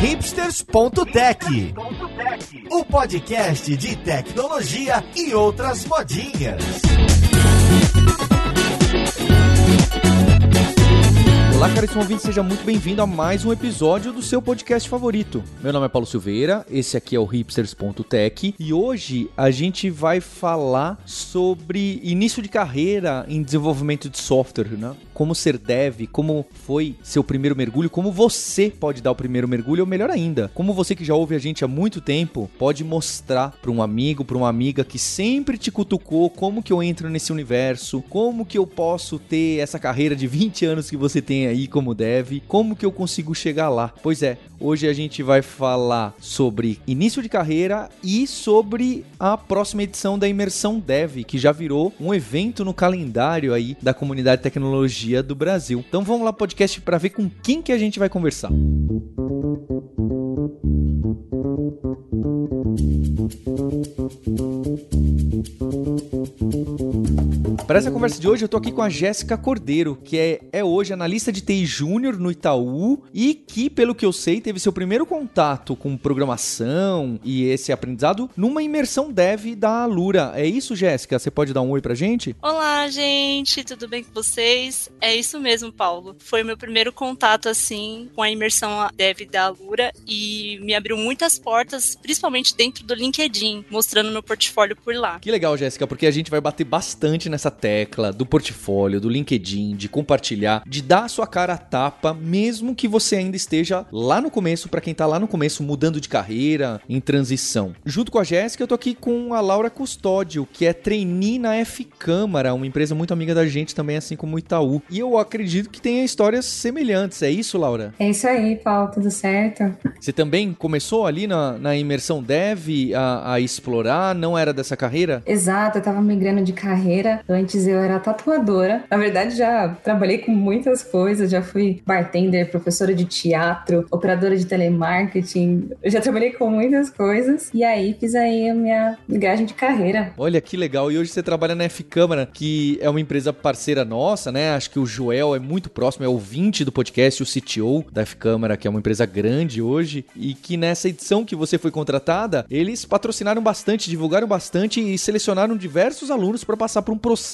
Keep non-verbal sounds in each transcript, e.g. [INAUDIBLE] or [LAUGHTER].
hipsters.tech, o podcast de tecnologia e outras modinhas. Olá, caríssimo ouvinte, seja muito bem-vindo a mais um episódio do seu podcast favorito. Meu nome é Paulo Silveira, esse aqui é o hipsters.tech e hoje a gente vai falar sobre início de carreira em desenvolvimento de software, né? Como ser dev, como foi seu primeiro mergulho, como você pode dar o primeiro mergulho, ou melhor ainda, como você que já ouve a gente há muito tempo pode mostrar para um amigo, para uma amiga que sempre te cutucou como que eu entro nesse universo, como que eu posso ter essa carreira de 20 anos que você tem aí como deve, como que eu consigo chegar lá? Pois é, hoje a gente vai falar sobre início de carreira e sobre a próxima edição da Imersão Dev, que já virou um evento no calendário aí da comunidade de tecnologia do Brasil. Então vamos lá podcast para ver com quem que a gente vai conversar. Para essa conversa de hoje, eu tô aqui com a Jéssica Cordeiro, que é, é hoje analista de TI Júnior no Itaú e que, pelo que eu sei, teve seu primeiro contato com programação e esse aprendizado numa imersão dev da Alura. É isso, Jéssica? Você pode dar um oi pra gente? Olá, gente, tudo bem com vocês? É isso mesmo, Paulo. Foi o meu primeiro contato, assim, com a imersão dev da Alura e me abriu muitas portas, principalmente dentro do LinkedIn, mostrando meu portfólio por lá. Que legal, Jéssica, porque a gente vai bater bastante nessa tecla do portfólio, do LinkedIn, de compartilhar, de dar a sua cara a tapa, mesmo que você ainda esteja lá no começo, para quem tá lá no começo, mudando de carreira, em transição. Junto com a Jéssica, eu tô aqui com a Laura Custódio, que é trainee na F Câmara, uma empresa muito amiga da gente também, assim como o Itaú. E eu acredito que tenha histórias semelhantes. É isso, Laura? É isso aí, Paulo, tudo certo? Você também começou ali na, na imersão dev a, a explorar, não era dessa carreira? Exato, eu tava migrando de carreira. Antes eu era tatuadora. Na verdade, já trabalhei com muitas coisas, já fui bartender, professora de teatro, operadora de telemarketing. Eu já trabalhei com muitas coisas. E aí fiz aí a minha migragem de carreira. Olha que legal. E hoje você trabalha na F Câmara, que é uma empresa parceira nossa, né? Acho que o Joel é muito próximo, é ouvinte do podcast, o CTO da F Câmara, que é uma empresa grande hoje, e que nessa edição que você foi contratada, eles patrocinaram bastante, divulgaram bastante e selecionaram diversos alunos para passar por um processo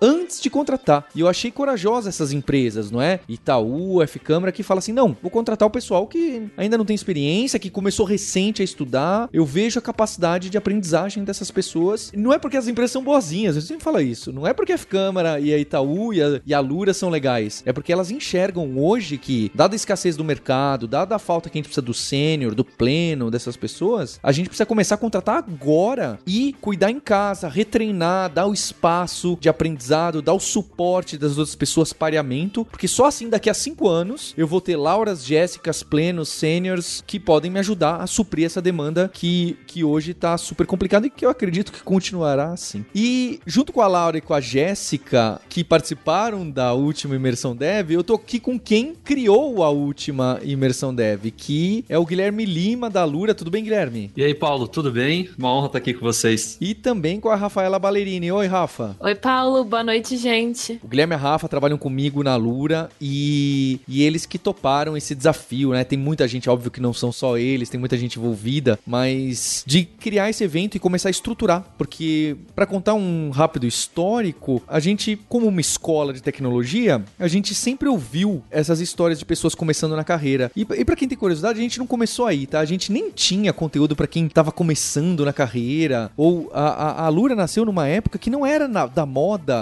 antes de contratar. E eu achei corajosa essas empresas, não é? Itaú, F Câmara, que fala assim: não, vou contratar o pessoal que ainda não tem experiência, que começou recente a estudar. Eu vejo a capacidade de aprendizagem dessas pessoas. Não é porque as empresas são boazinhas, eu sempre falo isso. Não é porque a F Câmara e a Itaú e a, e a Lura são legais. É porque elas enxergam hoje que, dada a escassez do mercado, dada a falta que a gente precisa do sênior, do pleno, dessas pessoas, a gente precisa começar a contratar agora e cuidar em casa, retreinar, dar o espaço de aprendizado, dar o suporte das outras pessoas pareamento, porque só assim daqui a cinco anos eu vou ter Lauras, Jéssicas, plenos, sêniors que podem me ajudar a suprir essa demanda que, que hoje tá super complicada e que eu acredito que continuará assim. E junto com a Laura e com a Jéssica, que participaram da última imersão dev, eu tô aqui com quem criou a última imersão dev, que é o Guilherme Lima da Lura. Tudo bem, Guilherme? E aí, Paulo, tudo bem? Uma honra estar aqui com vocês. E também com a Rafaela Ballerini. Oi, Rafa. Oi, Paulo. Boa noite, gente. O Guilherme e a Rafa trabalham comigo na Lura e, e eles que toparam esse desafio, né? Tem muita gente, óbvio que não são só eles, tem muita gente envolvida, mas de criar esse evento e começar a estruturar, porque para contar um rápido histórico, a gente, como uma escola de tecnologia, a gente sempre ouviu essas histórias de pessoas começando na carreira. E, e para quem tem curiosidade, a gente não começou aí, tá? A gente nem tinha conteúdo para quem tava começando na carreira, ou a, a, a Lura nasceu numa época que não era na, da moda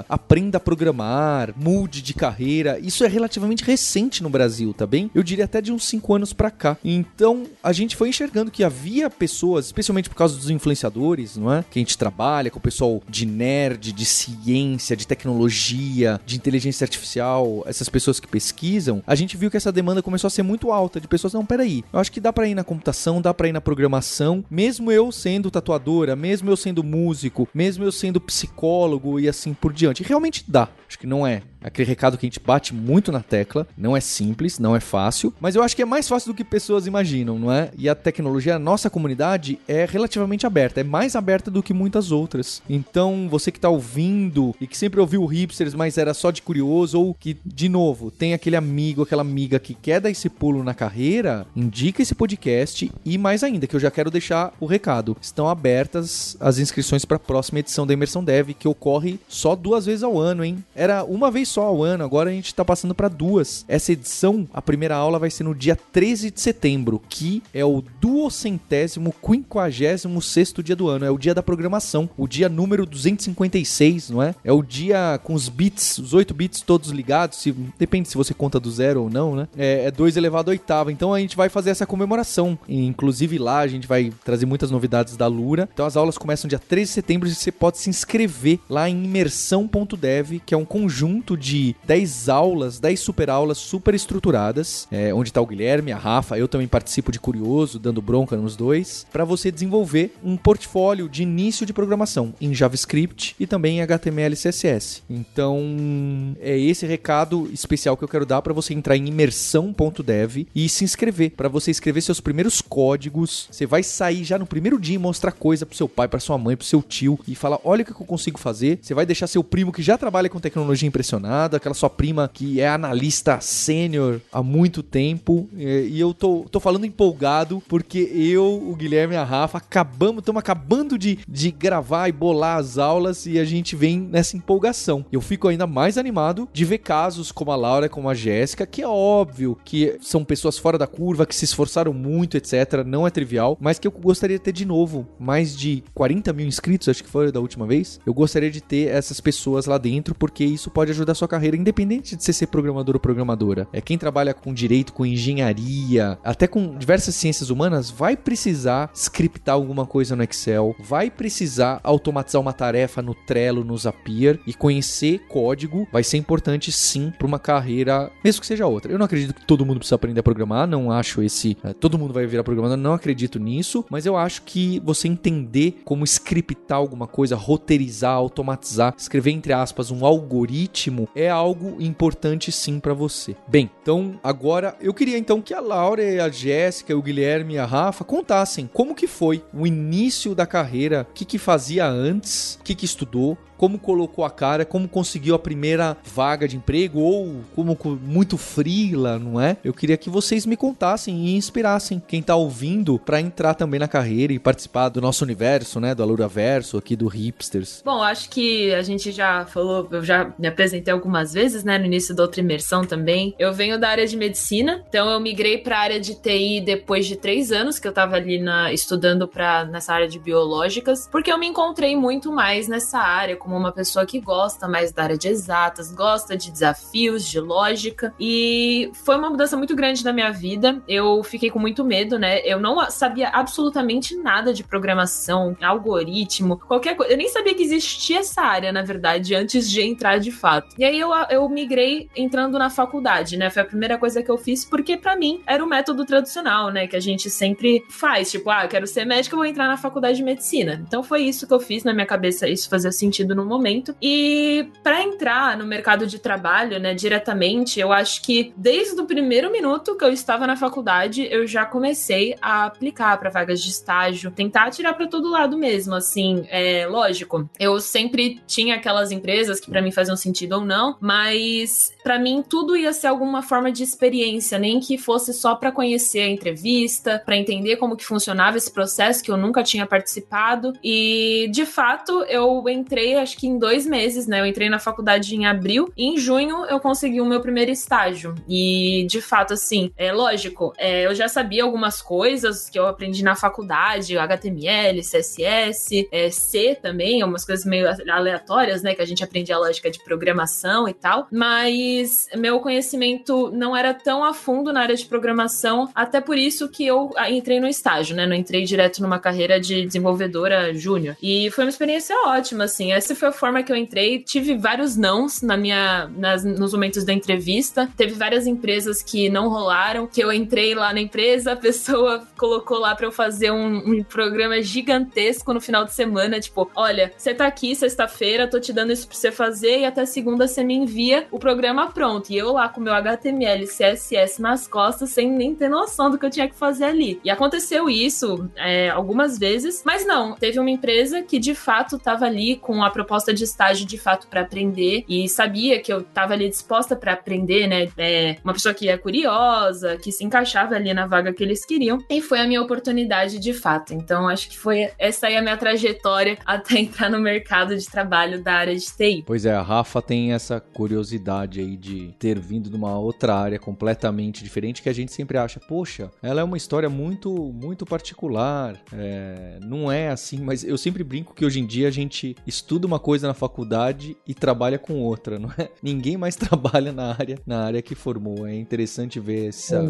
aprenda a programar, mude de carreira. Isso é relativamente recente no Brasil, tá bem? Eu diria até de uns 5 anos para cá. Então, a gente foi enxergando que havia pessoas, especialmente por causa dos influenciadores, não é? Que a gente trabalha com o pessoal de nerd, de ciência, de tecnologia, de inteligência artificial, essas pessoas que pesquisam, a gente viu que essa demanda começou a ser muito alta de pessoas, não, peraí, eu acho que dá para ir na computação, dá para ir na programação, mesmo eu sendo tatuadora, mesmo eu sendo músico, mesmo eu sendo psicólogo e assim por diante. Realmente dá. Acho que não é aquele recado que a gente bate muito na tecla. Não é simples, não é fácil, mas eu acho que é mais fácil do que pessoas imaginam, não é? E a tecnologia, a nossa comunidade é relativamente aberta, é mais aberta do que muitas outras. Então, você que tá ouvindo e que sempre ouviu hipsters, mas era só de curioso, ou que, de novo, tem aquele amigo, aquela amiga que quer dar esse pulo na carreira, indica esse podcast e mais ainda, que eu já quero deixar o recado. Estão abertas as inscrições para a próxima edição da Imersão Dev, que ocorre só duas vezes ao ano, hein? Era uma vez só ao ano, agora a gente tá passando para duas. Essa edição, a primeira aula vai ser no dia 13 de setembro, que é o duocentésimo, quinquagésimo sexto dia do ano. É o dia da programação, o dia número 256, não é? É o dia com os bits, os 8 bits todos ligados, se, depende se você conta do zero ou não, né? É, é 2 elevado a oitava. Então a gente vai fazer essa comemoração. E, inclusive lá a gente vai trazer muitas novidades da Lura. Então as aulas começam dia 13 de setembro e você pode se inscrever lá em imersão.dev, que é um conjunto de 10 aulas, 10 super aulas super estruturadas, é, onde está o Guilherme, a Rafa, eu também participo de curioso, dando bronca nos dois, para você desenvolver um portfólio de início de programação em JavaScript e também em HTML e CSS. Então, é esse recado especial que eu quero dar para você entrar em imersão.dev e se inscrever, para você escrever seus primeiros códigos. Você vai sair já no primeiro dia e mostrar coisa pro seu pai, para sua mãe, pro seu tio e falar: "Olha o que eu consigo fazer". Você vai deixar seu primo que já trabalha com tecnologia impressionado, aquela sua prima que é analista sênior há muito tempo. E eu tô, tô falando empolgado porque eu, o Guilherme e a Rafa acabamos, estamos acabando de, de gravar e bolar as aulas e a gente vem nessa empolgação. Eu fico ainda mais animado de ver casos como a Laura, como a Jéssica, que é óbvio que são pessoas fora da curva, que se esforçaram muito, etc. Não é trivial, mas que eu gostaria de ter de novo mais de 40 mil inscritos, acho que foi da última vez. Eu gostaria de ter essas pessoas lá dentro, porque isso pode ajudar sua carreira, independente de você ser programador ou programadora. É quem trabalha com direito, com engenharia, até com diversas ciências humanas, vai precisar scriptar alguma coisa no Excel, vai precisar automatizar uma tarefa no Trello, no Zapier e conhecer código vai ser importante sim para uma carreira, mesmo que seja outra. Eu não acredito que todo mundo precisa aprender a programar, não acho esse, é, todo mundo vai virar programador, não acredito nisso, mas eu acho que você entender como scriptar alguma coisa, roteirizar, automatizar, escrever entre aspas um algoritmo é algo importante sim para você. Bem, então agora eu queria então que a Laura, a Jéssica, o Guilherme e a Rafa contassem como que foi o início da carreira, o que que fazia antes, o que que estudou, como colocou a cara, como conseguiu a primeira vaga de emprego ou como muito frila, não é? Eu queria que vocês me contassem e inspirassem quem tá ouvindo para entrar também na carreira e participar do nosso universo, né, do Alura Verso aqui do Hipsters. Bom, acho que a gente já falou, eu já me apresentei algumas vezes, né, no início da outra imersão também. Eu venho da área de medicina, então eu migrei para a área de TI depois de três anos que eu tava ali na, estudando para nessa área de biológicas, porque eu me encontrei muito mais nessa área como uma pessoa que gosta mais da área de exatas, gosta de desafios, de lógica. E foi uma mudança muito grande na minha vida. Eu fiquei com muito medo, né? Eu não sabia absolutamente nada de programação, algoritmo, qualquer coisa. Eu nem sabia que existia essa área, na verdade, antes de entrar de fato. E aí eu, eu migrei entrando na faculdade, né? Foi a primeira coisa que eu fiz, porque para mim era o método tradicional, né? Que a gente sempre faz. Tipo, ah, quero ser médico, vou entrar na faculdade de medicina. Então foi isso que eu fiz na minha cabeça. Isso fazia sentido no momento. E para entrar no mercado de trabalho, né, diretamente, eu acho que desde o primeiro minuto que eu estava na faculdade, eu já comecei a aplicar para vagas de estágio, tentar tirar para todo lado mesmo, assim, é lógico. Eu sempre tinha aquelas empresas que para mim faziam sentido ou não, mas para mim tudo ia ser alguma forma de experiência, nem que fosse só para conhecer a entrevista, para entender como que funcionava esse processo que eu nunca tinha participado. E de fato, eu entrei acho que em dois meses, né? Eu entrei na faculdade em abril e em junho eu consegui o meu primeiro estágio. E de fato, assim, é lógico, é, eu já sabia algumas coisas que eu aprendi na faculdade, HTML, CSS, é, C também, algumas coisas meio aleatórias, né? Que a gente aprende a lógica de programação e tal. Mas meu conhecimento não era tão a fundo na área de programação, até por isso que eu entrei no estágio, né? Não entrei direto numa carreira de desenvolvedora júnior. E foi uma experiência ótima, assim. Esse foi a forma que eu entrei. Tive vários nãos na minha, nas, nos momentos da entrevista. Teve várias empresas que não rolaram, que eu entrei lá na empresa, a pessoa colocou lá para eu fazer um, um, programa gigantesco no final de semana, tipo, olha, você tá aqui sexta-feira, tô te dando isso pra você fazer e até segunda você me envia o programa pronto. E eu lá com meu HTML, CSS nas costas, sem nem ter noção do que eu tinha que fazer ali. E aconteceu isso é, algumas vezes, mas não, teve uma empresa que de fato tava ali com a proposta de estágio de fato para aprender e sabia que eu tava ali disposta para aprender, né? É, uma pessoa que é curiosa, que se encaixava ali na vaga que eles queriam. E foi a minha oportunidade de fato. Então, acho que foi essa aí a minha trajetória [LAUGHS] até entrar no mercado de trabalho da área de TI. Pois é, a Rafa tem essa curiosidade aí de ter vindo de uma outra área completamente diferente que a gente sempre acha, poxa, ela é uma história muito, muito particular. É, não é assim, mas eu sempre brinco que hoje em dia a gente estuda uma coisa na faculdade e trabalha com outra, não é? [LAUGHS] Ninguém mais [LAUGHS] trabalha na área, na área que formou. É interessante ver essa,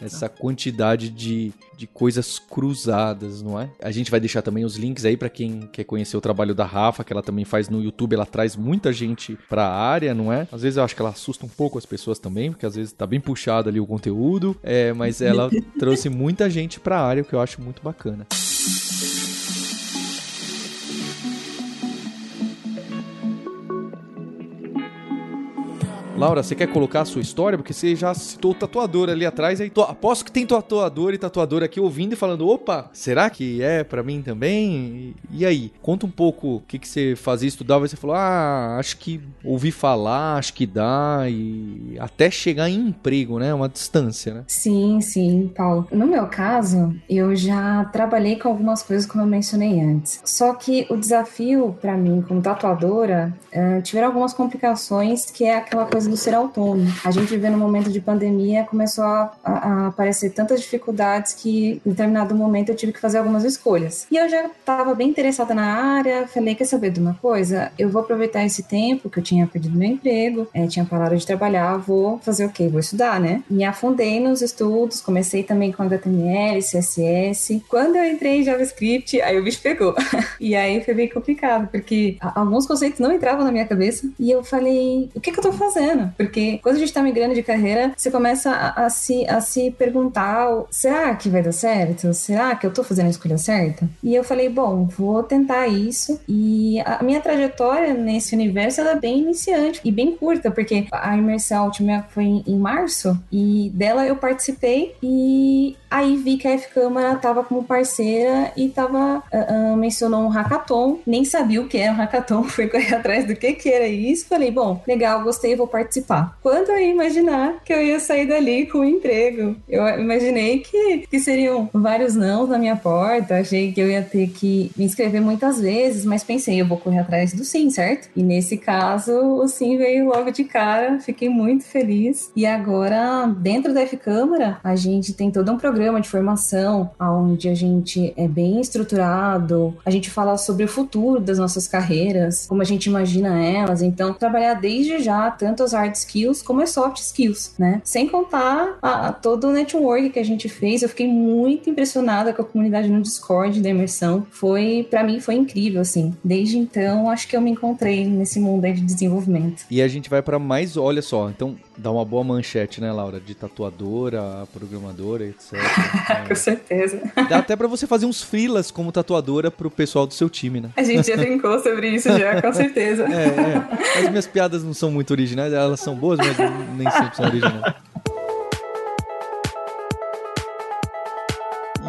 essa quantidade de, de coisas cruzadas, não é? A gente vai deixar também os links aí para quem quer conhecer o trabalho da Rafa, que ela também faz no YouTube, ela traz muita gente para a área, não é? Às vezes eu acho que ela assusta um pouco as pessoas também, porque às vezes tá bem puxado ali o conteúdo, é, mas ela [LAUGHS] trouxe muita gente para a área, o que eu acho muito bacana. Laura, você quer colocar a sua história? Porque você já citou o tatuador ali atrás. Aí, aposto que tem tatuador e tatuador aqui ouvindo e falando: opa, será que é para mim também? E, e, aí? Conta um pouco o que, que você fazia, estudava e você falou: ah, acho que ouvi falar, acho que dá. E até chegar em emprego, né? Uma distância, né? Sim, sim, Paulo. No meu caso, eu já trabalhei com algumas coisas, como eu mencionei antes. Só que o desafio para mim, como tatuadora, uh, tiveram algumas complicações, que é aquela coisa do ser autônomo. A gente vivendo um momento de pandemia, começou a, a, aparecer tantas dificuldades que em determinado momento eu tive que fazer algumas escolhas. E eu já estava bem interessada na área, falei, quer saber de uma coisa? Eu vou aproveitar esse tempo que eu tinha perdido meu emprego, é, tinha parado de trabalhar, vou fazer o quê? Vou estudar, né? Me afundei nos estudos, comecei também com HTML, CSS. Quando eu entrei em JavaScript, aí o bicho pegou. [LAUGHS] e aí foi bem complicado, porque alguns conceitos não entravam na minha cabeça e eu falei, o que, que eu tô fazendo? Porque quando a gente tá migrando de carreira, você começa a, a, se, a se perguntar: será que vai dar certo? Será que eu tô fazendo a escolha certa? E eu falei: bom, vou tentar isso. E a minha trajetória nesse universo ela é bem iniciante e bem curta, porque a imersão última foi em março e dela eu participei e aí vi que a F Câmara tava como parceira e tava uh, uh, mencionou um hackathon, nem sabia o que era um hackathon, [LAUGHS] fui correr atrás do que que era isso, falei, bom, legal, gostei, vou participar participar. Quando eu ia imaginar que eu ia sair dali com um emprego? Eu imaginei que, que seriam vários não na minha porta, achei que eu ia ter que me inscrever muitas vezes, mas pensei, eu vou correr atrás do sim, certo? E nesse caso, o sim veio logo de cara, fiquei muito feliz. E agora, dentro da F-Câmara, a gente tem todo um programa de formação, onde a gente é bem estruturado, a gente fala sobre o futuro das nossas carreiras, como a gente imagina elas, então trabalhar desde já tanto as hard skills como as soft skills, né? Sem contar a, a, todo o network que a gente fez. Eu fiquei muito impressionada com a comunidade no Discord da imersão. Foi, para mim, foi incrível, assim. Desde então, acho que eu me encontrei nesse mundo aí de desenvolvimento. E a gente vai para mais, olha só, então dá uma boa manchete, né, Laura? De tatuadora, programadora, etc. [LAUGHS] com certeza. Dá até para você fazer uns freelas como tatuadora pro pessoal do seu time, né? A gente já brincou sobre isso já, com certeza. É, é. As minhas piadas não são muito originais, elas são boas, mas nem sempre são originais.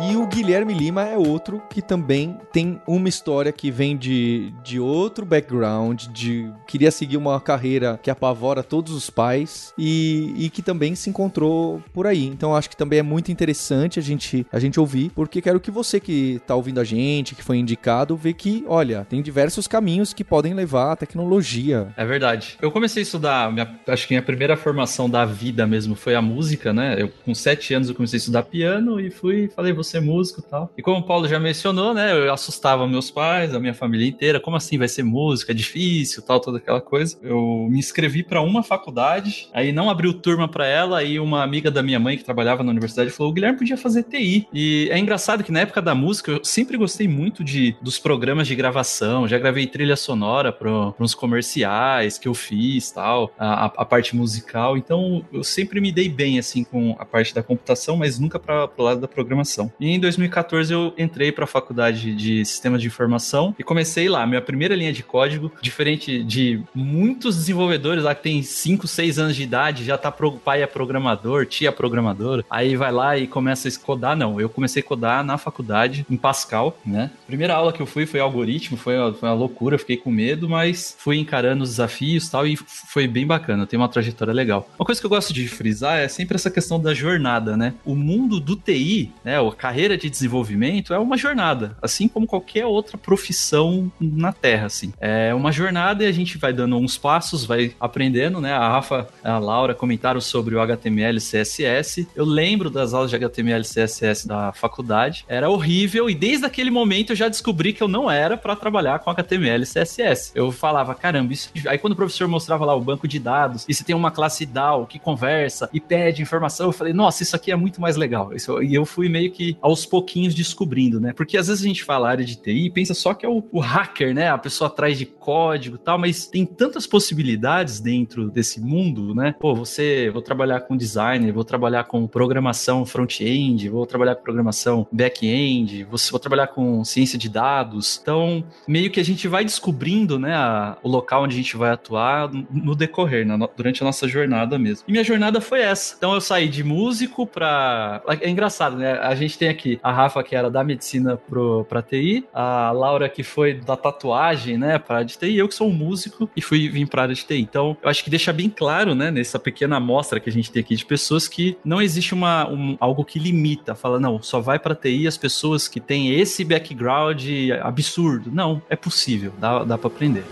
E o Guilherme Lima é outro que também tem uma história que vem de, de outro background, de queria seguir uma carreira que apavora todos os pais e, e que também se encontrou por aí. Então acho que também é muito interessante a gente, a gente ouvir, porque quero que você que está ouvindo a gente, que foi indicado, vê que, olha, tem diversos caminhos que podem levar à tecnologia. É verdade. Eu comecei a estudar, minha, acho que minha primeira formação da vida mesmo foi a música, né? Eu, com sete anos eu comecei a estudar piano e fui, falei, vou ser músico e tal. E como o Paulo já mencionou, né, eu assustava meus pais, a minha família inteira, como assim vai ser música, é difícil, tal, toda aquela coisa. Eu me inscrevi para uma faculdade, aí não abriu turma para ela, aí uma amiga da minha mãe que trabalhava na universidade falou: "O Guilherme podia fazer TI". E é engraçado que na época da música eu sempre gostei muito de dos programas de gravação, já gravei trilha sonora para uns comerciais que eu fiz, tal, a, a, parte musical. Então eu sempre me dei bem assim com a parte da computação, mas nunca para o lado da programação. E em 2014 eu entrei para a faculdade de sistemas de informação e comecei lá. Minha primeira linha de código, diferente de muitos desenvolvedores lá que tem 5, 6 anos de idade, já tá pro, pai é programador, tia é programador, aí vai lá e começa a codar. Não, eu comecei a codar na faculdade, em Pascal, né? Primeira aula que eu fui foi algoritmo, foi uma, foi uma loucura, fiquei com medo, mas fui encarando os desafios e tal, e foi bem bacana, tem uma trajetória legal. Uma coisa que eu gosto de frisar é sempre essa questão da jornada, né? O mundo do TI, né, a carreira de desenvolvimento é uma jornada, assim como qualquer outra profissão na Terra, assim. É uma jornada e a gente vai dando uns passos, vai aprendendo, né? A Rafa, a Laura comentaram sobre o HTML e CSS. Eu lembro das aulas de HTML e CSS da faculdade. Era horrível e desde aquele momento eu já descobri que eu não era para trabalhar com HTML e CSS. Eu falava, caramba, isso... Aí quando o professor mostrava lá o banco de dados e se tem uma classe DAO que conversa e pede informação, eu falei, nossa, isso aqui é muito mais legal. Isso... E eu fui meio que aos pouquinhos descobrindo, né? Porque às vezes a gente fala área de TI e pensa só que é o, o hacker, né? A pessoa atrás de código e tal, mas tem tantas possibilidades dentro desse mundo, né? Pô, você, vou trabalhar com designer, vou trabalhar com programação front-end, vou trabalhar com programação back-end, vou, vou trabalhar com ciência de dados. Então, meio que a gente vai descobrindo, né, a, o local onde a gente vai atuar no decorrer, na, durante a nossa jornada mesmo. E minha jornada foi essa. Então, eu saí de músico pra. É engraçado, né? A gente tem aqui a Rafa, que era da medicina pro, pra TI, a Laura, que foi da tatuagem, né, pra de TI, eu que sou um músico e fui vim pra área de TI. Então, eu acho que deixa bem claro, né, nessa pequena amostra que a gente tem aqui de pessoas que não existe uma, um, algo que limita, fala, não, só vai pra TI as pessoas que têm esse background absurdo. Não, é possível, dá, dá pra aprender.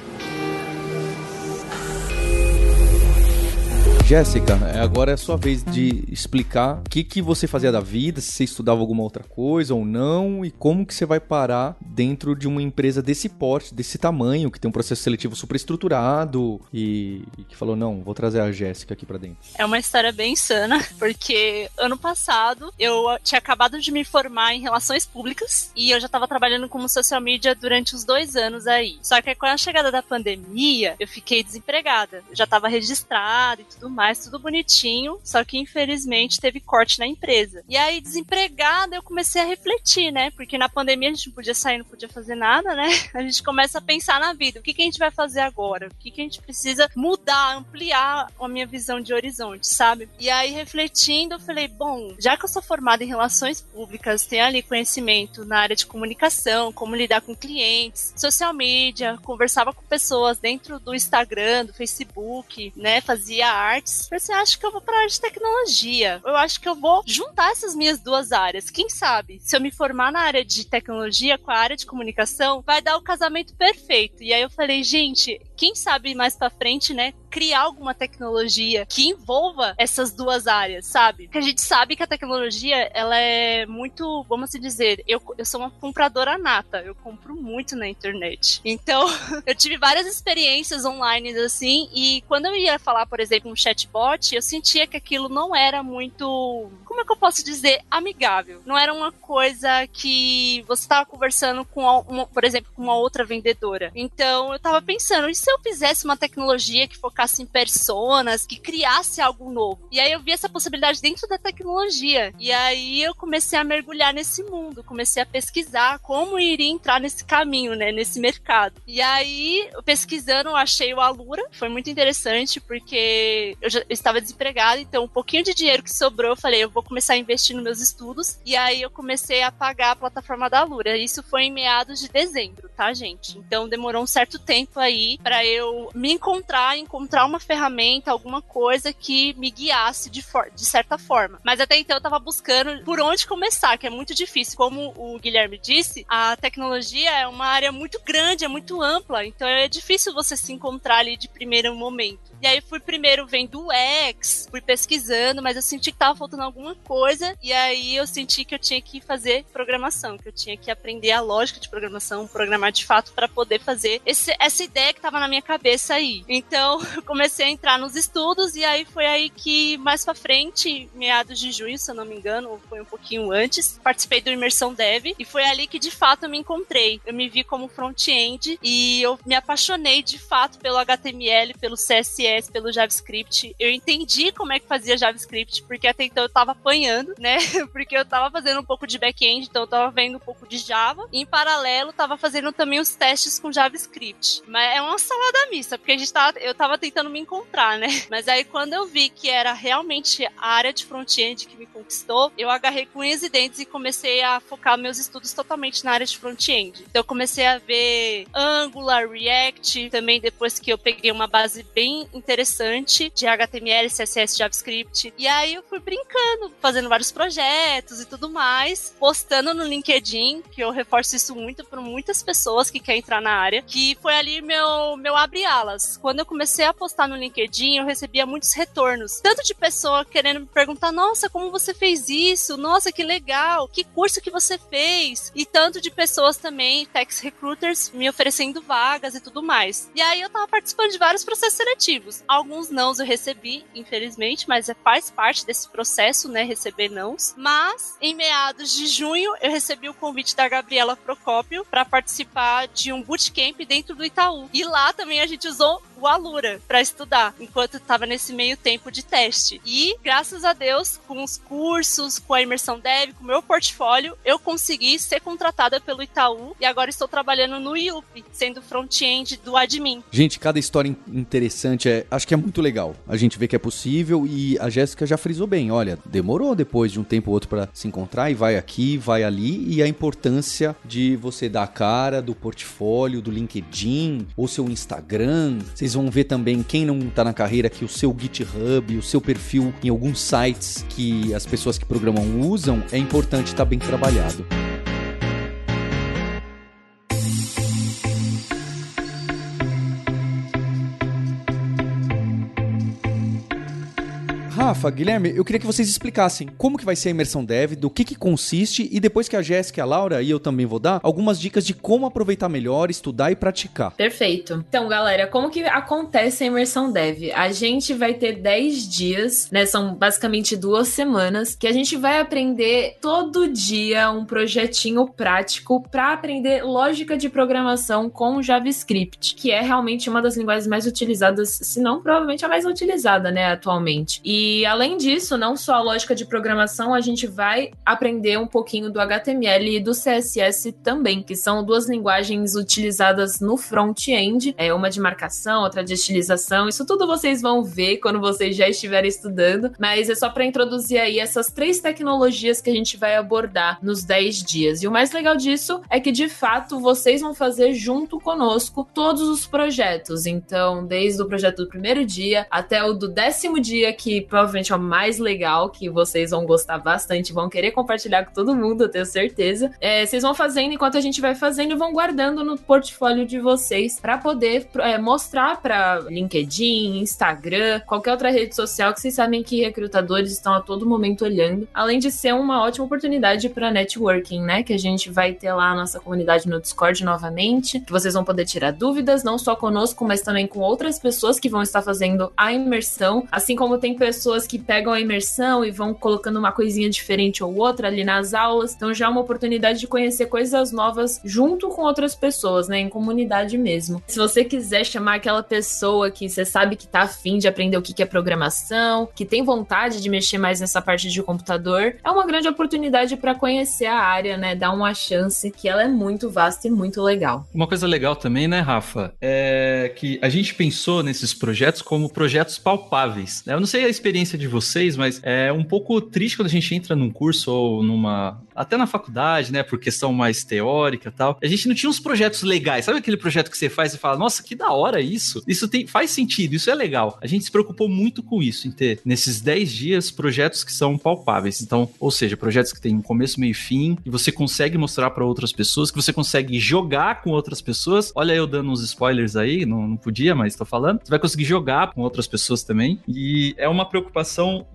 Jéssica, é, agora é a sua vez de explicar o que, que você fazia da vida, se você estudava alguma outra coisa ou não, e como que você vai parar dentro de uma empresa desse porte, desse tamanho, que tem um processo seletivo super estruturado e, e que falou, não, vou trazer a Jéssica aqui para dentro. É uma história bem insana, porque ano passado eu tinha acabado de me formar em relações públicas e eu já estava trabalhando como social media durante uns dois anos aí. Só que com a chegada da pandemia, eu fiquei desempregada. Eu já estava registrada e tudo mais, tudo bonitinho, só que infelizmente teve corte na empresa. E aí, desempregada, eu comecei a refletir, né? Porque na pandemia a gente não podia sair, não podia fazer nada, né? [LAUGHS] A gente começa a pensar na vida, o que, que a gente vai fazer agora? O que, que a gente precisa mudar, ampliar a minha visão de horizonte, sabe? E aí, refletindo, eu falei, bom, já que eu sou formada em relações públicas, tenho ali conhecimento na área de comunicação, como lidar com clientes, social media, conversava com pessoas dentro do Instagram, do Facebook, né? Fazia arte artes. Pensei, acho que eu vou pra área de tecnologia. Eu acho que eu vou juntar essas minhas duas áreas. Quem sabe? Se eu me formar na área de tecnologia com a área de comunicação, vai dar o casamento perfeito. E aí eu falei, gente, quem sabe mais para frente, né, criar alguma tecnologia que envolva essas duas áreas, sabe? Porque a gente sabe que a tecnologia, ela é muito, vamos assim dizer, eu, eu sou uma compradora nata, eu compro muito na internet. Então, [LAUGHS] eu tive várias experiências online assim, e quando eu ia falar, por exemplo, um chatbot, eu sentia que aquilo não era muito, como é que eu posso dizer, amigável. Não era uma coisa que você estava conversando com, uma, por exemplo, com uma outra vendedora. Então, eu tava pensando, e se eu fizesse uma tecnologia que focasse em personas, que criasse algo novo. E aí eu vi essa possibilidade dentro da tecnologia. E aí eu comecei a mergulhar nesse mundo, comecei a pesquisar como iria entrar nesse caminho, né, nesse mercado. E aí, pesquisando, eu achei o Alura, foi muito interessante porque eu já estava desempregada, então um pouquinho de dinheiro que sobrou, eu falei, eu vou começar a investir nos meus estudos. E aí eu comecei a pagar a plataforma da Alura. Isso foi em meados de dezembro, tá, gente? Então demorou um certo tempo aí para eu me encontrar, encontrar uma ferramenta, alguma coisa que me guiasse de, de certa forma. Mas até então eu tava buscando por onde começar, que é muito difícil. Como o Guilherme disse, a tecnologia é uma área muito grande, é muito ampla, então é difícil você se encontrar ali de primeiro momento. E aí fui primeiro vendo o X, fui pesquisando, mas eu senti que tava faltando alguma coisa. E aí eu senti que eu tinha que fazer programação, que eu tinha que aprender a lógica de programação, programar de fato para poder fazer esse, essa ideia que tava na minha cabeça aí. Então, [LAUGHS] comecei a entrar nos estudos e aí foi aí que mais para frente, meados de junho, se eu não me engano, ou foi um pouquinho antes, participei do Imersão Dev e foi ali que de fato eu me encontrei. Eu me vi como front-end e eu me apaixonei de fato pelo HTML, pelo CSS, pelo JavaScript. Eu entendi como é que fazia JavaScript, porque até então eu tava apanhando, né? [LAUGHS] Porque eu tava fazendo um pouco de back-end, então eu tava vendo um pouco de Java. E em paralelo, tava fazendo também os testes com JavaScript. Mas é uma salada mista, porque a gente tava, eu tava tentando me encontrar, né? [LAUGHS] Mas aí quando eu vi que era realmente a área de front-end que me conquistou, eu agarrei com e dentes e comecei a focar meus estudos totalmente na área de front-end. Então eu comecei a ver Angular, React, também depois que eu peguei uma base bem interessante de HTML, CSS, JavaScript. E aí eu fui brincando, fazendo vários projetos e tudo mais, postando no LinkedIn, que eu reforço isso muito para muitas pessoas que querem entrar na área, que foi ali meu, meu abre-alas. Quando eu comecei a postar no LinkedIn, eu recebia muitos retornos, tanto de pessoa querendo me perguntar, nossa, como você fez isso? Nossa, que legal! Que curso que você fez? E tanto de pessoas também, tax recruiters, me oferecendo vagas e tudo mais. E aí eu tava participando de vários processos seletivos. Alguns nãos eu recebi, infelizmente, mas é, faz parte desse processo, né, receber nãos. Mas em meados de junho eu recebi o convite da Gabriela Procópio para participar de um bootcamp dentro do Itaú. E lá também a gente usou o Alura para estudar, enquanto estava nesse meio tempo de teste. E, graças a Deus, com os cursos, com a imersão dev, com o meu portfólio, eu consegui ser contratada pelo Itaú e agora estou trabalhando no IUP, sendo front-end do admin. Gente, cada história interessante, é, acho que é muito legal. A gente vê que é possível e a Jéssica já frisou bem, olha, demorou depois de um tempo ou outro para se encontrar e vai aqui, vai ali e a importância de você dar a cara do portfólio, do LinkedIn ou seu Instagram. Vocês vão ver também quem não tá na carreira que o seu GitHub, o seu perfil em alguns sites que as pessoas que programam usam, é importante estar tá bem trabalhado. Rafa, Guilherme, eu queria que vocês explicassem como que vai ser a imersão dev, do que que consiste e depois que a Jéssica a Laura e eu também vou dar algumas dicas de como aproveitar melhor, estudar e praticar. Perfeito. Então, galera, como que acontece a imersão dev? A gente vai ter 10 dias, né? São basicamente duas semanas que a gente vai aprender todo dia um projetinho prático para aprender lógica de programação com JavaScript, que é realmente uma das linguagens mais utilizadas, se não provavelmente a mais utilizada, né, atualmente. E além disso, não só a lógica de programação, a gente vai aprender um pouquinho do HTML e do CSS também, que são duas linguagens utilizadas no front-end, é uma de marcação, outra de estilização. Isso tudo vocês vão ver quando vocês já estiverem estudando, mas é só para introduzir aí essas três tecnologias que a gente vai abordar nos 10 dias. E o mais legal disso é que de fato vocês vão fazer junto conosco todos os projetos. Então, desde o projeto do primeiro dia até o do décimo dia, que provavelmente é o mais legal, que vocês vão gostar bastante, vão querer compartilhar com todo mundo, eu tenho certeza. É, vocês vão fazendo enquanto a gente vai fazendo vão guardando no portfólio de vocês para poder é, mostrar para LinkedIn, Instagram, qualquer outra rede social que vocês sabem que recrutadores estão a todo momento olhando. Além de ser uma ótima oportunidade para networking, né? Que a gente vai ter lá a nossa comunidade no Discord novamente, que vocês vão poder tirar dúvidas, não só conosco, mas também com outras pessoas que vão estar fazendo a imersão, assim como tem pessoas que pegam a imersão e vão colocando uma coisinha diferente ou outra ali nas aulas. Então já é uma oportunidade de conhecer coisas novas junto com outras pessoas, né? Em comunidade mesmo. Se você quiser chamar aquela pessoa que você sabe que tá afim de aprender o que é programação, que tem vontade de mexer mais nessa parte de computador, é uma grande oportunidade para conhecer a área, né? Dar uma chance que ela é muito vasta e muito legal. Uma coisa legal também, né, Rafa, é que a gente pensou nesses projetos como projetos palpáveis. Né? Eu não sei a experiência experiência de vocês, mas é um pouco triste quando a gente entra num curso ou numa. Até na faculdade, né? Por questão mais teórica e tal. A gente não tinha uns projetos legais. Sabe aquele projeto que você faz e fala, nossa, que da hora isso? Isso tem, faz sentido, isso é legal. A gente se preocupou muito com isso, em ter nesses 10 dias projetos que são palpáveis. Então, ou seja, projetos que têm um começo, meio e fim, e você consegue mostrar para outras pessoas, que você consegue jogar com outras pessoas. Olha eu dando uns spoilers aí, não, não podia, mas tô falando. Você vai conseguir jogar com outras pessoas também. E é uma preocupação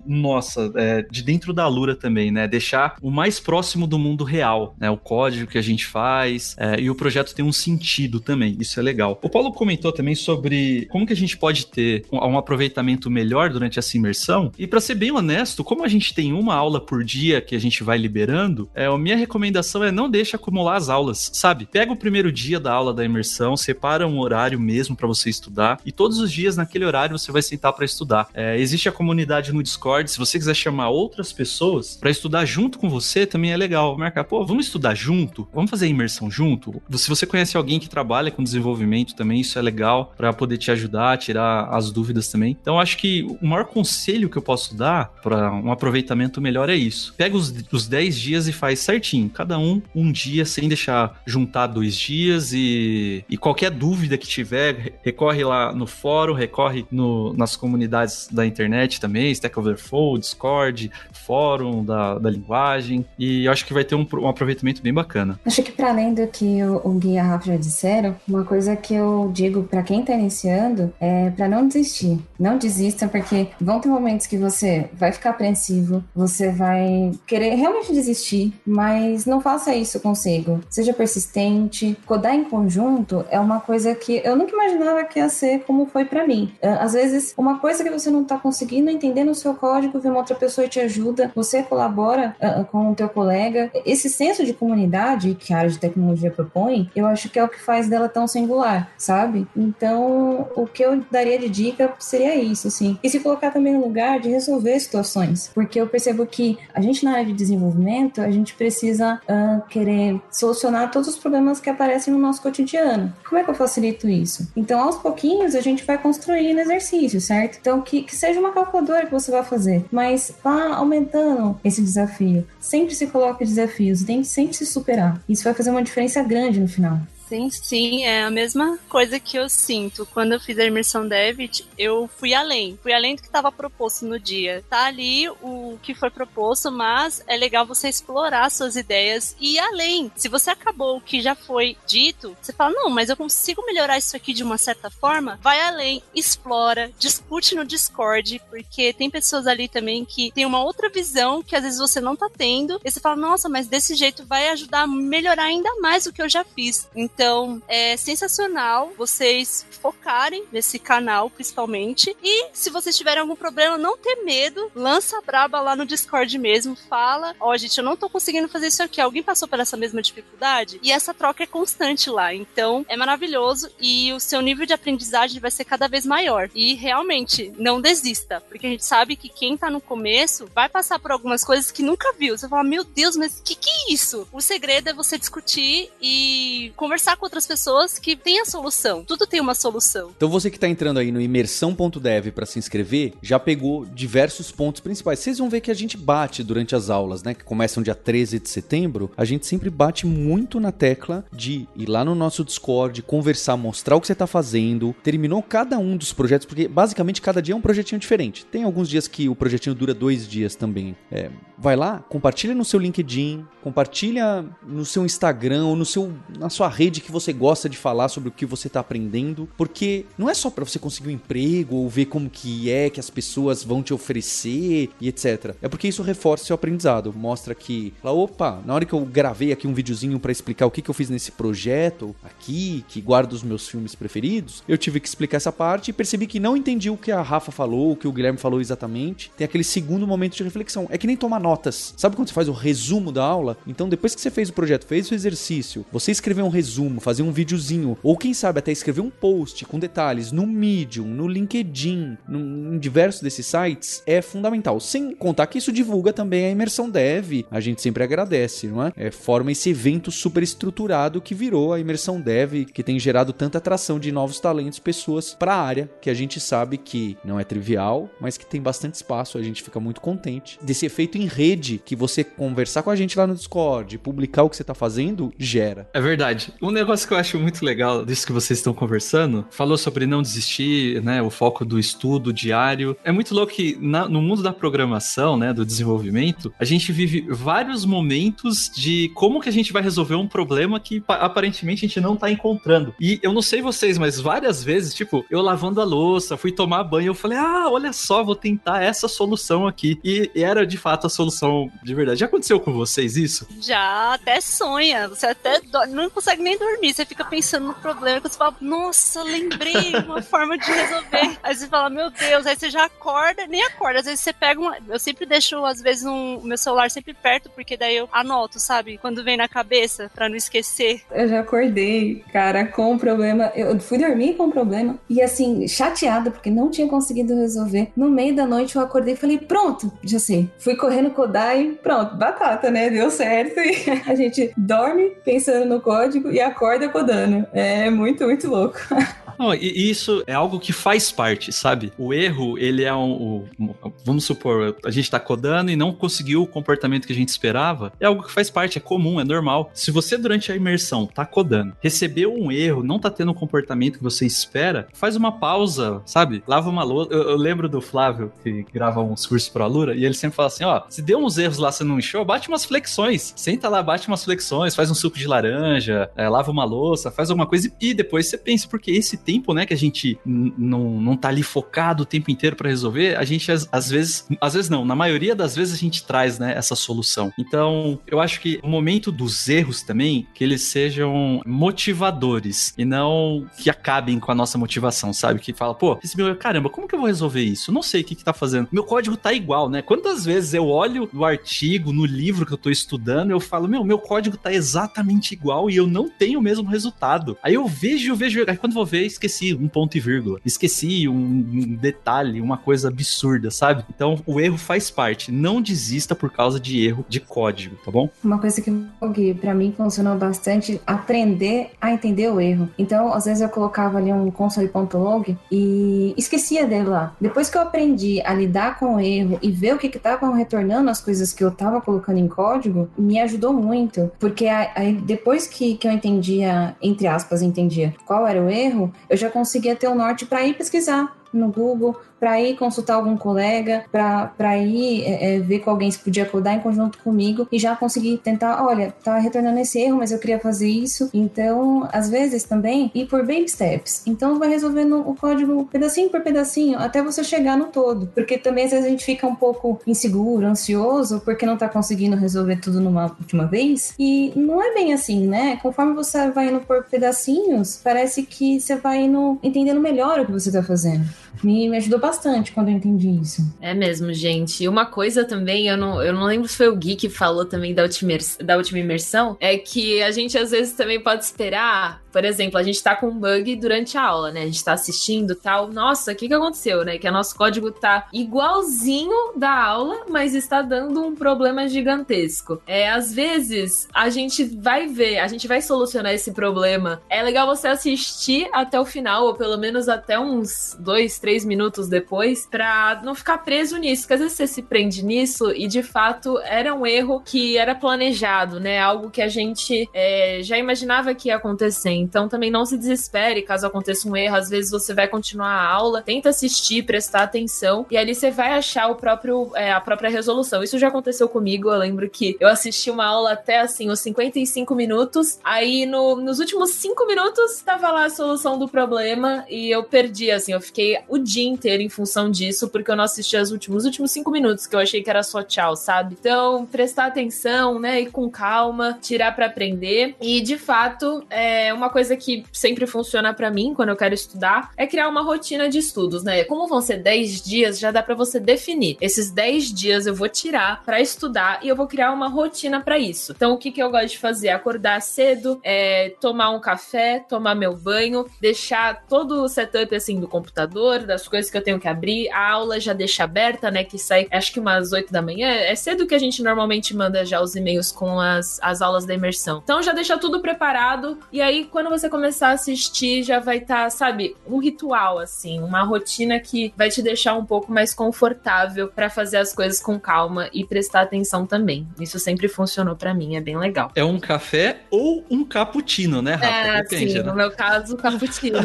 nossa, é, de dentro da Lura também, né? Deixar o mais próximo do mundo real, né? O código que a gente faz é, e o projeto tem um sentido também. Isso é legal. O Paulo comentou também sobre como que a gente pode ter um aproveitamento melhor durante essa imersão. E para ser bem honesto, como a gente tem uma aula por dia que a gente vai liberando, é, a minha recomendação é não deixe acumular as aulas, sabe? Pega o primeiro dia da aula da imersão, separa um horário mesmo para você estudar e todos os dias naquele horário você vai sentar para estudar. É, existe a comunidade no Discord, se você quiser chamar outras pessoas para estudar junto com você, também é legal. Marcar, pô, vamos estudar junto? Vamos fazer imersão junto? Se você conhece alguém que trabalha com desenvolvimento também, isso é legal para poder te ajudar, tirar as dúvidas também. Então acho que o maior conselho que eu posso dar para um aproveitamento melhor é isso. Pega os, os 10 dias e faz certinho, cada um um dia sem deixar juntar dois dias e, e qualquer dúvida que tiver, recorre lá no fórum, recorre no, nas comunidades da internet também, Stack Overflow, Discord, fórum da, da linguagem e eu acho que vai ter um, um aproveitamento bem bacana. Acho que para além do que o, o Gui e a Rafa já disseram, uma coisa que eu digo para quem tá iniciando é para não desistir. Não desista porque vão ter momentos que você vai ficar apreensivo, você vai querer realmente desistir, mas não faça isso consigo. Seja persistente. Codar em conjunto é uma coisa que eu nunca imaginava que ia ser como foi para mim. Às vezes, uma coisa que você não tá conseguindo entender no seu código, vem uma outra pessoa te ajuda, você colabora uh, com o teu colega. Esse senso de comunidade que a área de tecnologia propõe, eu acho que é o que faz dela tão singular, sabe? Então, o que eu daria de dica seria isso, assim. E se colocar também no lugar de resolver situações, porque eu percebo que a gente na área de desenvolvimento, a gente precisa uh, querer solucionar todos os problemas que aparecem no nosso cotidiano. Como é que eu facilito isso? Então, aos pouquinhos, a gente vai construindo exercício, certo? Então, que, que seja uma calculadora que você vai fazer, mas vá aumentando esse desafio. Sempre se coloque desafios, tem sempre se superar. Isso vai fazer uma diferença grande no final. Sim, sim, é a mesma coisa que eu sinto. Quando eu fiz a imersão David, eu fui além. Fui além do que estava proposto no dia. Tá ali o que foi proposto, mas é legal você explorar suas ideias e ir além. Se você acabou o que já foi dito, você fala, não, mas eu consigo melhorar isso aqui de uma certa forma, vai além, explora, discute no Discord, porque tem pessoas ali também que tem uma outra visão que às vezes você não tá tendo, e você fala, nossa, mas desse jeito vai ajudar a melhorar ainda mais o que eu já fiz. Então, então, é sensacional vocês focarem nesse canal, principalmente. E se vocês tiverem algum problema, não ter medo, lança a braba lá no Discord mesmo, fala: Ó, oh, gente, eu não tô conseguindo fazer isso aqui. Alguém passou por essa mesma dificuldade? E essa troca é constante lá. Então, é maravilhoso e o seu nível de aprendizagem vai ser cada vez maior. E realmente, não desista, porque a gente sabe que quem tá no começo vai passar por algumas coisas que nunca viu. Você fala: Meu Deus, mas que que é isso? O segredo é você discutir e conversar conversar com outras pessoas que têm a solução. Tudo tem uma solução. Então você que está entrando aí no imersão.dev para se inscrever, já pegou diversos pontos principais. Vocês vão ver que a gente bate durante as aulas, né, que começam dia 13 de setembro, a gente sempre bate muito na tecla de ir lá no nosso Discord, conversar, mostrar o que você está fazendo. Terminou cada um dos projetos, porque basicamente cada dia é um projetinho diferente. Tem alguns dias que o projetinho dura dois dias também. É, vai lá, compartilha no seu LinkedIn, compartilha no seu Instagram ou no seu, na sua rede que você gosta de falar sobre o que você está aprendendo, porque não é só para você conseguir um emprego ou ver como que é que as pessoas vão te oferecer e etc. É porque isso reforça seu aprendizado, mostra que, opa, na hora que eu gravei aqui um videozinho para explicar o que, que eu fiz nesse projeto aqui, que guarda os meus filmes preferidos, eu tive que explicar essa parte e percebi que não entendi o que a Rafa falou, o que o Guilherme falou exatamente. Tem aquele segundo momento de reflexão. É que nem tomar notas. Sabe quando você faz o resumo da aula? Então, depois que você fez o projeto, fez o exercício, você escreveu um resumo resumo, fazer um videozinho, ou quem sabe até escrever um post com detalhes no Medium, no LinkedIn, em diversos desses sites, é fundamental. Sem contar que isso divulga também a imersão dev, a gente sempre agradece, não é? é forma esse evento super estruturado que virou a imersão dev, que tem gerado tanta atração de novos talentos, pessoas para a área, que a gente sabe que não é trivial, mas que tem bastante espaço, a gente fica muito contente desse efeito em rede que você conversar com a gente lá no Discord, publicar o que você tá fazendo, gera. É verdade. Um negócio que eu acho muito legal disso que vocês estão conversando, falou sobre não desistir, né, o foco do estudo diário. É muito louco que na, no mundo da programação, né, do desenvolvimento, a gente vive vários momentos de como que a gente vai resolver um problema que aparentemente a gente não tá encontrando. E eu não sei vocês, mas várias vezes, tipo, eu lavando a louça, fui tomar banho, eu falei: "Ah, olha só, vou tentar essa solução aqui". E, era de fato a solução de verdade. Já aconteceu com vocês isso? Já, até sonha. Você até do... não consegue nem dormir. Você fica pensando no problema. Quando você fala, nossa, lembrei uma forma de resolver. [LAUGHS] Aí você fala, meu Deus. Aí você já acorda, nem acorda. Às vezes você pega uma. Eu sempre deixo, às vezes, um... o meu celular sempre perto, porque daí eu anoto, sabe? Quando vem na cabeça, pra não esquecer. Eu já acordei, cara, com o problema. Eu fui dormir com o problema. E assim, chateada, porque não tinha conseguido resolver. No meio da noite eu acordei e falei, pronto, já sei. Fui correndo codar e pronto, batata, né? Deu certo. [LAUGHS] E a gente dorme pensando no código e acorda codando. É muito, muito louco. [LAUGHS] Não, e isso é algo que faz parte, sabe? O erro, ele é um, um, Vamos supor, a gente tá codando e não conseguiu o comportamento que a gente esperava. É algo que faz parte, é comum, é normal. Se você, durante a imersão, tá codando, recebeu um erro, não tá tendo o comportamento que você espera, faz uma pausa, sabe? Lava uma louça. Eu, eu, lembro do Flávio, que grava uns cursos pro Alura, e ele sempre fala assim: ó, se deu uns erros lá, você não encheu, bate umas flexões. Senta lá, bate umas flexões, faz um suco de laranja, é, lava uma louça, faz alguma coisa e depois você pensa, porque esse tempo, né, que a gente não, não tá ali focado o tempo inteiro para resolver, a gente às, às, vezes, às vezes não, na maioria das vezes a gente traz, né, essa solução. Então, eu acho que o momento dos erros também, que eles sejam motivadores e não que acabem com a nossa motivação, sabe? Que fala, pô, esse meu, caramba, como que eu vou resolver isso? não sei o que que tá fazendo. Meu código tá igual, né? Quantas vezes eu olho no artigo, no livro que eu tô estudando, eu falo, meu, meu código tá exatamente igual e eu não tenho o mesmo resultado. Aí eu vejo, vejo, aí quando vou ver, esqueci um ponto e vírgula, esqueci um detalhe, uma coisa absurda, sabe? Então o erro faz parte. Não desista por causa de erro de código, tá bom? Uma coisa que para mim funcionou bastante, aprender a entender o erro. Então, às vezes eu colocava ali um console.log e esquecia dele lá. Depois que eu aprendi a lidar com o erro e ver o que tava retornando as coisas que eu tava colocando em código, me ajudou muito, porque aí depois que, que eu entendia, entre aspas, entendia qual era o erro, eu já conseguia ter o norte para ir pesquisar no Google, para ir consultar algum colega, para ir é, é, ver com alguém se podia codar em conjunto comigo e já conseguir tentar, olha, tá retornando esse erro, mas eu queria fazer isso. Então, às vezes também ir por baby steps. Então, vai resolvendo o código pedacinho por pedacinho até você chegar no todo. Porque também às vezes a gente fica um pouco inseguro, ansioso, porque não tá conseguindo resolver tudo numa última vez. E não é bem assim, né? Conforme você vai indo por pedacinhos, parece que você vai indo entendendo melhor o que você tá fazendo. Me, me ajudou bastante quando eu entendi isso. É mesmo, gente. E uma coisa também, eu não, eu não lembro se foi o Gui que falou também da última, da última imersão, é que a gente às vezes também pode esperar por exemplo, a gente tá com um bug durante a aula, né? A gente tá assistindo tal. Nossa, o que que aconteceu, né? Que o nosso código tá igualzinho da aula, mas está dando um problema gigantesco. É, às vezes, a gente vai ver, a gente vai solucionar esse problema. É legal você assistir até o final, ou pelo menos até uns dois, três minutos depois, pra não ficar preso nisso. Porque às vezes você se prende nisso e de fato era um erro que era planejado, né? Algo que a gente é, já imaginava que ia acontecer. Então também não se desespere caso aconteça um erro. Às vezes você vai continuar a aula, tenta assistir, prestar atenção e ali você vai achar o próprio, é, a própria resolução. Isso já aconteceu comigo. Eu lembro que eu assisti uma aula até assim, os 55 minutos. Aí no, nos últimos 5 minutos tava lá a solução do problema e eu perdi, assim, eu fiquei o dia inteiro em função disso, porque eu não assisti as últimos, últimos cinco minutos, que eu achei que era só tchau, sabe? Então, prestar atenção, né? E com calma, tirar para aprender. E de fato, é uma coisa que sempre funciona para mim quando eu quero estudar é criar uma rotina de estudos, né? Como vão ser 10 dias, já dá para você definir. Esses 10 dias eu vou tirar para estudar e eu vou criar uma rotina para isso. Então, o que, que eu gosto de fazer? Acordar cedo, é, tomar um café, tomar meu banho, deixar todo o setup assim do computador, das coisas que eu tenho que abrir, a aula já deixa aberta, né? Que sai acho que umas 8 da manhã. É cedo que a gente normalmente manda já os e-mails com as, as aulas da imersão. Então já deixa tudo preparado. E aí, quando você começar a assistir, já vai estar, tá, sabe, um ritual, assim, uma rotina que vai te deixar um pouco mais confortável para fazer as coisas com calma e prestar atenção também. Isso sempre funcionou para mim, é bem legal. É um café ou um cappuccino, né, Rafa? É, Depende, sim, né? no meu caso, cappuccino. [LAUGHS]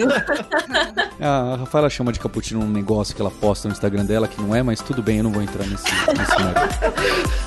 [LAUGHS] a Rafaela chama de cappuccino um negócio que ela posta no Instagram dela que não é, mas tudo bem, eu não vou entrar nesse, nesse [LAUGHS]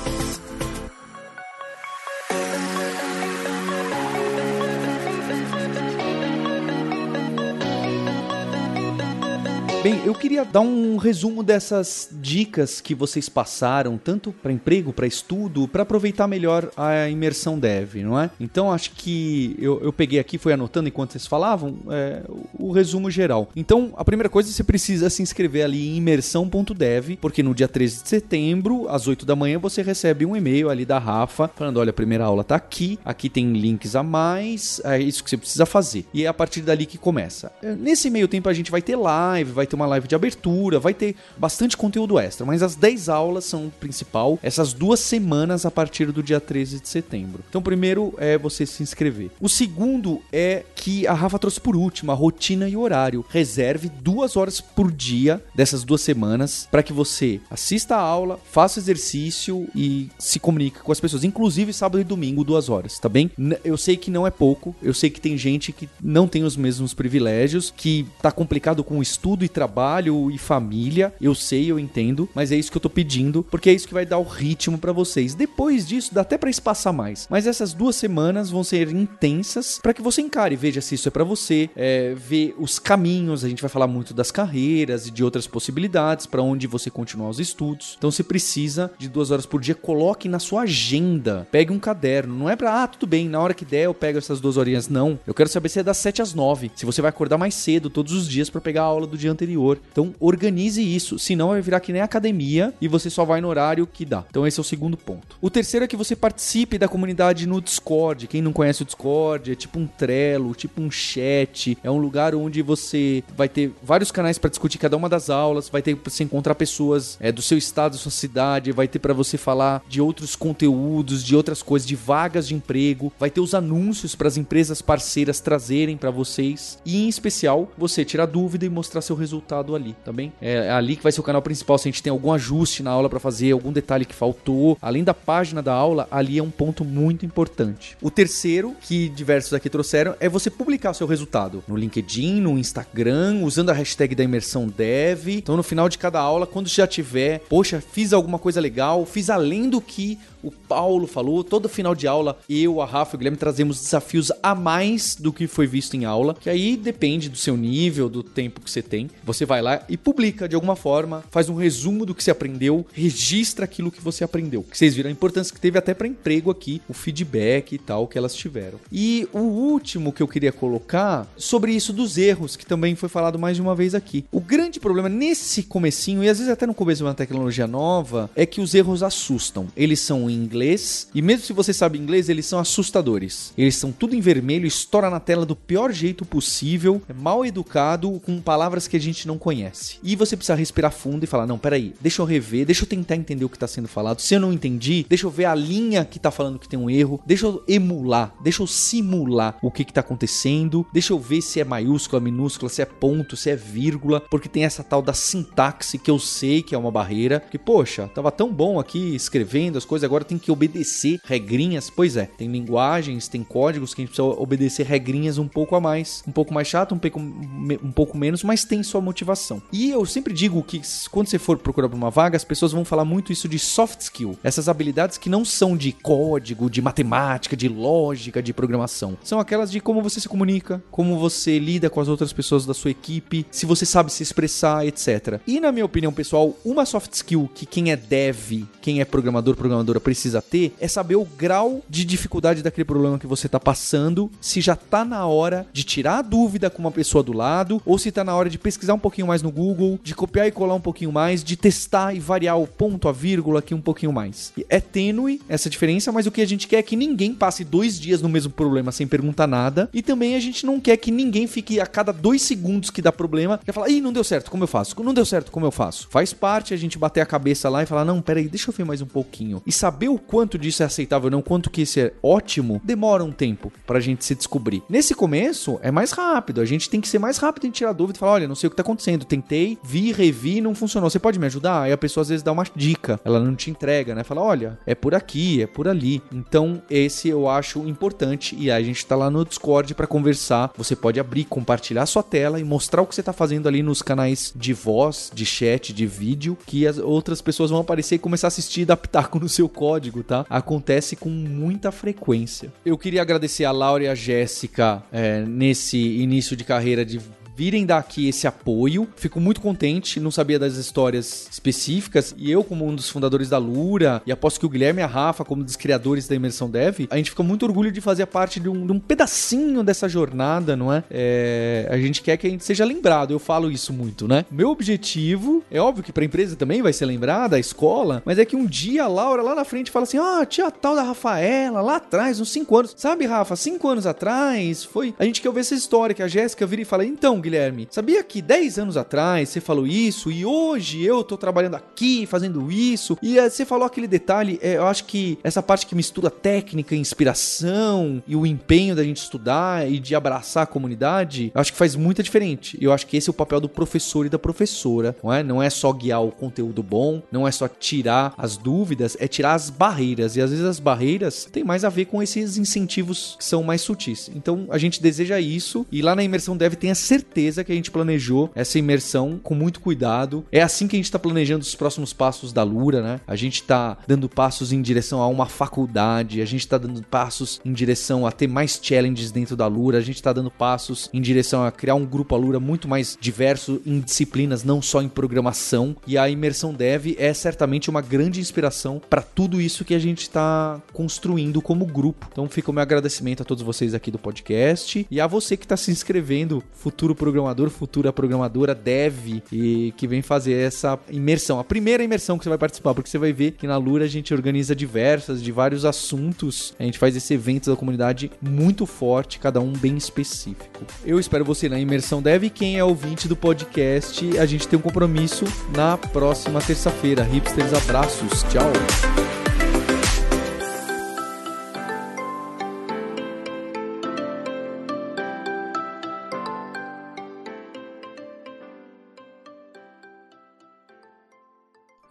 Bem, eu queria dar um resumo dessas dicas que vocês passaram, tanto para emprego, para estudo, para aproveitar melhor a imersão dev, não é? Então acho que eu, eu peguei aqui, fui anotando enquanto vocês falavam, é, o resumo geral. Então, a primeira coisa, você precisa se inscrever ali em imersão.dev, porque no dia 13 de setembro, às 8 da manhã, você recebe um e-mail ali da Rafa, falando: olha, a primeira aula tá aqui, aqui tem links a mais, é isso que você precisa fazer. E é a partir dali que começa. Nesse meio tempo a gente vai ter live, vai ter uma live de abertura, vai ter bastante conteúdo extra, mas as 10 aulas são o principal, essas duas semanas a partir do dia 13 de setembro. Então, primeiro é você se inscrever. O segundo é que a Rafa trouxe por último, a rotina e horário. Reserve duas horas por dia dessas duas semanas para que você assista a aula, faça exercício e se comunique com as pessoas, inclusive sábado e domingo, duas horas, tá bem? Eu sei que não é pouco, eu sei que tem gente que não tem os mesmos privilégios, que tá complicado com estudo e trabalho e família. Eu sei, eu entendo, mas é isso que eu tô pedindo, porque é isso que vai dar o ritmo para vocês. Depois disso, dá até para espaçar mais. Mas essas duas semanas vão ser intensas para que você encare, veja se isso é para você, é, ver os caminhos. A gente vai falar muito das carreiras e de outras possibilidades para onde você continuar os estudos. Então, você precisa de duas horas por dia, coloque na sua agenda. Pegue um caderno. Não é para, ah, tudo bem, na hora que der eu pego essas duas horinhas. Não. Eu quero saber se é das 7 às 9. Se você vai acordar mais cedo todos os dias para pegar a aula do dia anterior anterior. Então organize isso, senão vai virar que nem academia e você só vai no horário que dá. Então esse é o segundo ponto. O terceiro é que você participe da comunidade no Discord. Quem não conhece o Discord, é tipo um Trello, tipo um chat, é um lugar onde você vai ter vários canais para discutir cada uma das aulas, vai ter para você encontrar pessoas é, do seu estado, da sua cidade, vai ter para você falar de outros conteúdos, de outras coisas, de vagas de emprego, vai ter os anúncios para as empresas parceiras trazerem para vocês e em especial você tirar dúvida e mostrar seu resultado resultado ali, tá bem? É, é ali que vai ser o canal principal. Se a gente tem algum ajuste na aula para fazer, algum detalhe que faltou, além da página da aula, ali é um ponto muito importante. O terceiro, que diversos aqui trouxeram, é você publicar o seu resultado no LinkedIn, no Instagram, usando a hashtag da imersão dev. Então, no final de cada aula, quando já tiver, poxa, fiz alguma coisa legal, fiz além do que o Paulo falou, todo final de aula, eu, a Rafa e o Guilherme trazemos desafios a mais do que foi visto em aula, que aí depende do seu nível, do tempo que você tem. Você vai lá e publica de alguma forma, faz um resumo do que você aprendeu, registra aquilo que você aprendeu. Que vocês viram a importância que teve até para emprego aqui, o feedback e tal que elas tiveram. E o último que eu queria colocar sobre isso dos erros, que também foi falado mais de uma vez aqui. O grande problema nesse comecinho, e às vezes até no começo de uma tecnologia nova, é que os erros assustam. Eles são inglês. E mesmo se você sabe inglês, eles são assustadores. Eles são tudo em vermelho, estoura na tela do pior jeito possível, é mal educado, com palavras que a gente não conhece. E você precisa respirar fundo e falar: não, peraí, deixa eu rever, deixa eu tentar entender o que está sendo falado. Se eu não entendi, deixa eu ver a linha que está falando que tem um erro, deixa eu emular, deixa eu simular o que está acontecendo, deixa eu ver se é maiúscula, minúscula, se é ponto, se é vírgula, porque tem essa tal da sintaxe que eu sei que é uma barreira. Que, poxa, tava tão bom aqui escrevendo as coisas, agora agora tem que obedecer regrinhas. Pois é, tem linguagens, tem códigos que a gente precisa obedecer regrinhas um pouco a mais, um pouco mais chato, um pouco, um pouco menos, mas tem sua motivação. E eu sempre digo que quando você for procurar uma vaga, as pessoas vão falar muito isso de soft skill, essas habilidades que não são de código, de matemática, de lógica, de programação. São aquelas de como você se comunica, como você lida com as outras pessoas da sua equipe, se você sabe se expressar, etc. E na minha opinião pessoal, uma soft skill que quem é dev, quem é programador, programadora precisa ter é saber o grau de dificuldade daquele problema que você está passando, se já está na hora de tirar a dúvida com uma pessoa do lado ou se está na hora de pesquisar um pouquinho mais no Google, de copiar e colar um pouquinho mais, de testar e variar o ponto, a vírgula aqui um pouquinho mais. É tênue essa diferença, mas o que a gente quer é que ninguém passe dois dias no mesmo problema sem perguntar nada e também a gente não quer que ninguém fique a cada dois segundos que dá problema quer falar, ih, não deu certo, como eu faço? Não deu certo, como eu faço? Faz parte a gente bater a cabeça lá e falar, não, peraí, deixa eu ver mais um pouquinho. E saber o quanto disso é aceitável ou não, quanto que isso é ótimo, demora um tempo pra gente se descobrir. Nesse começo, é mais rápido, a gente tem que ser mais rápido em tirar dúvida e falar, olha, não sei o que tá acontecendo, tentei, vi, revi, não funcionou, você pode me ajudar? Aí a pessoa às vezes dá uma dica, ela não te entrega, né? Fala, olha, é por aqui, é por ali. Então, esse eu acho importante e aí a gente tá lá no Discord para conversar. Você pode abrir, compartilhar sua tela e mostrar o que você tá fazendo ali nos canais de voz, de chat, de vídeo, que as outras pessoas vão aparecer e começar a assistir e dar pitaco [LAUGHS] no seu código, tá? Acontece com muita frequência. Eu queria agradecer a Laura e a Jéssica é, nesse início de carreira de virem dar aqui esse apoio. Fico muito contente, não sabia das histórias específicas. E eu, como um dos fundadores da Lura, e aposto que o Guilherme e a Rafa, como dos criadores da Imersão Dev, a gente fica muito orgulho de fazer parte de um, de um pedacinho dessa jornada, não é? é? A gente quer que a gente seja lembrado, eu falo isso muito, né? Meu objetivo, é óbvio que pra empresa também vai ser lembrada, a escola, mas é que um dia a Laura lá na frente fala assim: ah, tia tal da Rafaela, lá atrás, uns 5 anos. Sabe, Rafa, 5 anos atrás, foi. A gente quer ouvir essa história que a Jéssica vira e fala: então, Guilherme, sabia que 10 anos atrás você falou isso e hoje eu tô trabalhando aqui fazendo isso? E uh, você falou aquele detalhe, é, eu acho que essa parte que mistura técnica, inspiração e o empenho da gente estudar e de abraçar a comunidade, eu acho que faz muita diferença. Eu acho que esse é o papel do professor e da professora, não é? Não é só guiar o conteúdo bom, não é só tirar as dúvidas, é tirar as barreiras. E às vezes as barreiras têm mais a ver com esses incentivos que são mais sutis. Então a gente deseja isso e lá na imersão deve ter a certeza certeza que a gente planejou essa imersão com muito cuidado. É assim que a gente está planejando os próximos passos da Lura, né? A gente está dando passos em direção a uma faculdade, a gente está dando passos em direção a ter mais challenges dentro da Lura, a gente está dando passos em direção a criar um grupo Alura muito mais diverso em disciplinas, não só em programação. E a imersão Dev é certamente uma grande inspiração para tudo isso que a gente está construindo como grupo. Então fica o meu agradecimento a todos vocês aqui do podcast e a você que está se inscrevendo, futuro programador, futura programadora, dev, e que vem fazer essa imersão. A primeira imersão que você vai participar, porque você vai ver que na Lura a gente organiza diversas, de vários assuntos. A gente faz esse evento da comunidade muito forte, cada um bem específico. Eu espero você na imersão dev. Quem é ouvinte do podcast, a gente tem um compromisso na próxima terça-feira. Hipsters, abraços. Tchau.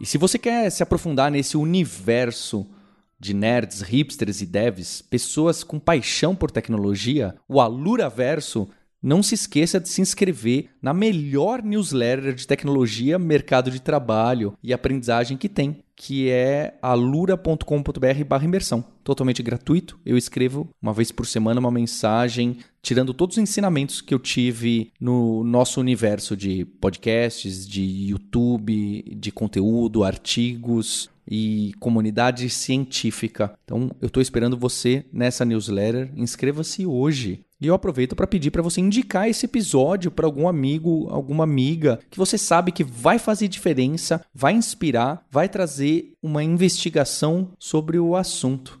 E se você quer se aprofundar nesse universo de nerds, hipsters e devs, pessoas com paixão por tecnologia, o Alura Verso, não se esqueça de se inscrever na melhor newsletter de tecnologia, mercado de trabalho e aprendizagem que tem, que é alura.com.br imersão. Totalmente gratuito. Eu escrevo uma vez por semana uma mensagem tirando todos os ensinamentos que eu tive no nosso universo de podcasts, de YouTube, de conteúdo, artigos e comunidade científica. Então, eu estou esperando você nessa newsletter. Inscreva-se hoje. E eu aproveito para pedir para você indicar esse episódio para algum amigo, alguma amiga que você sabe que vai fazer diferença, vai inspirar, vai trazer uma investigação sobre o assunto.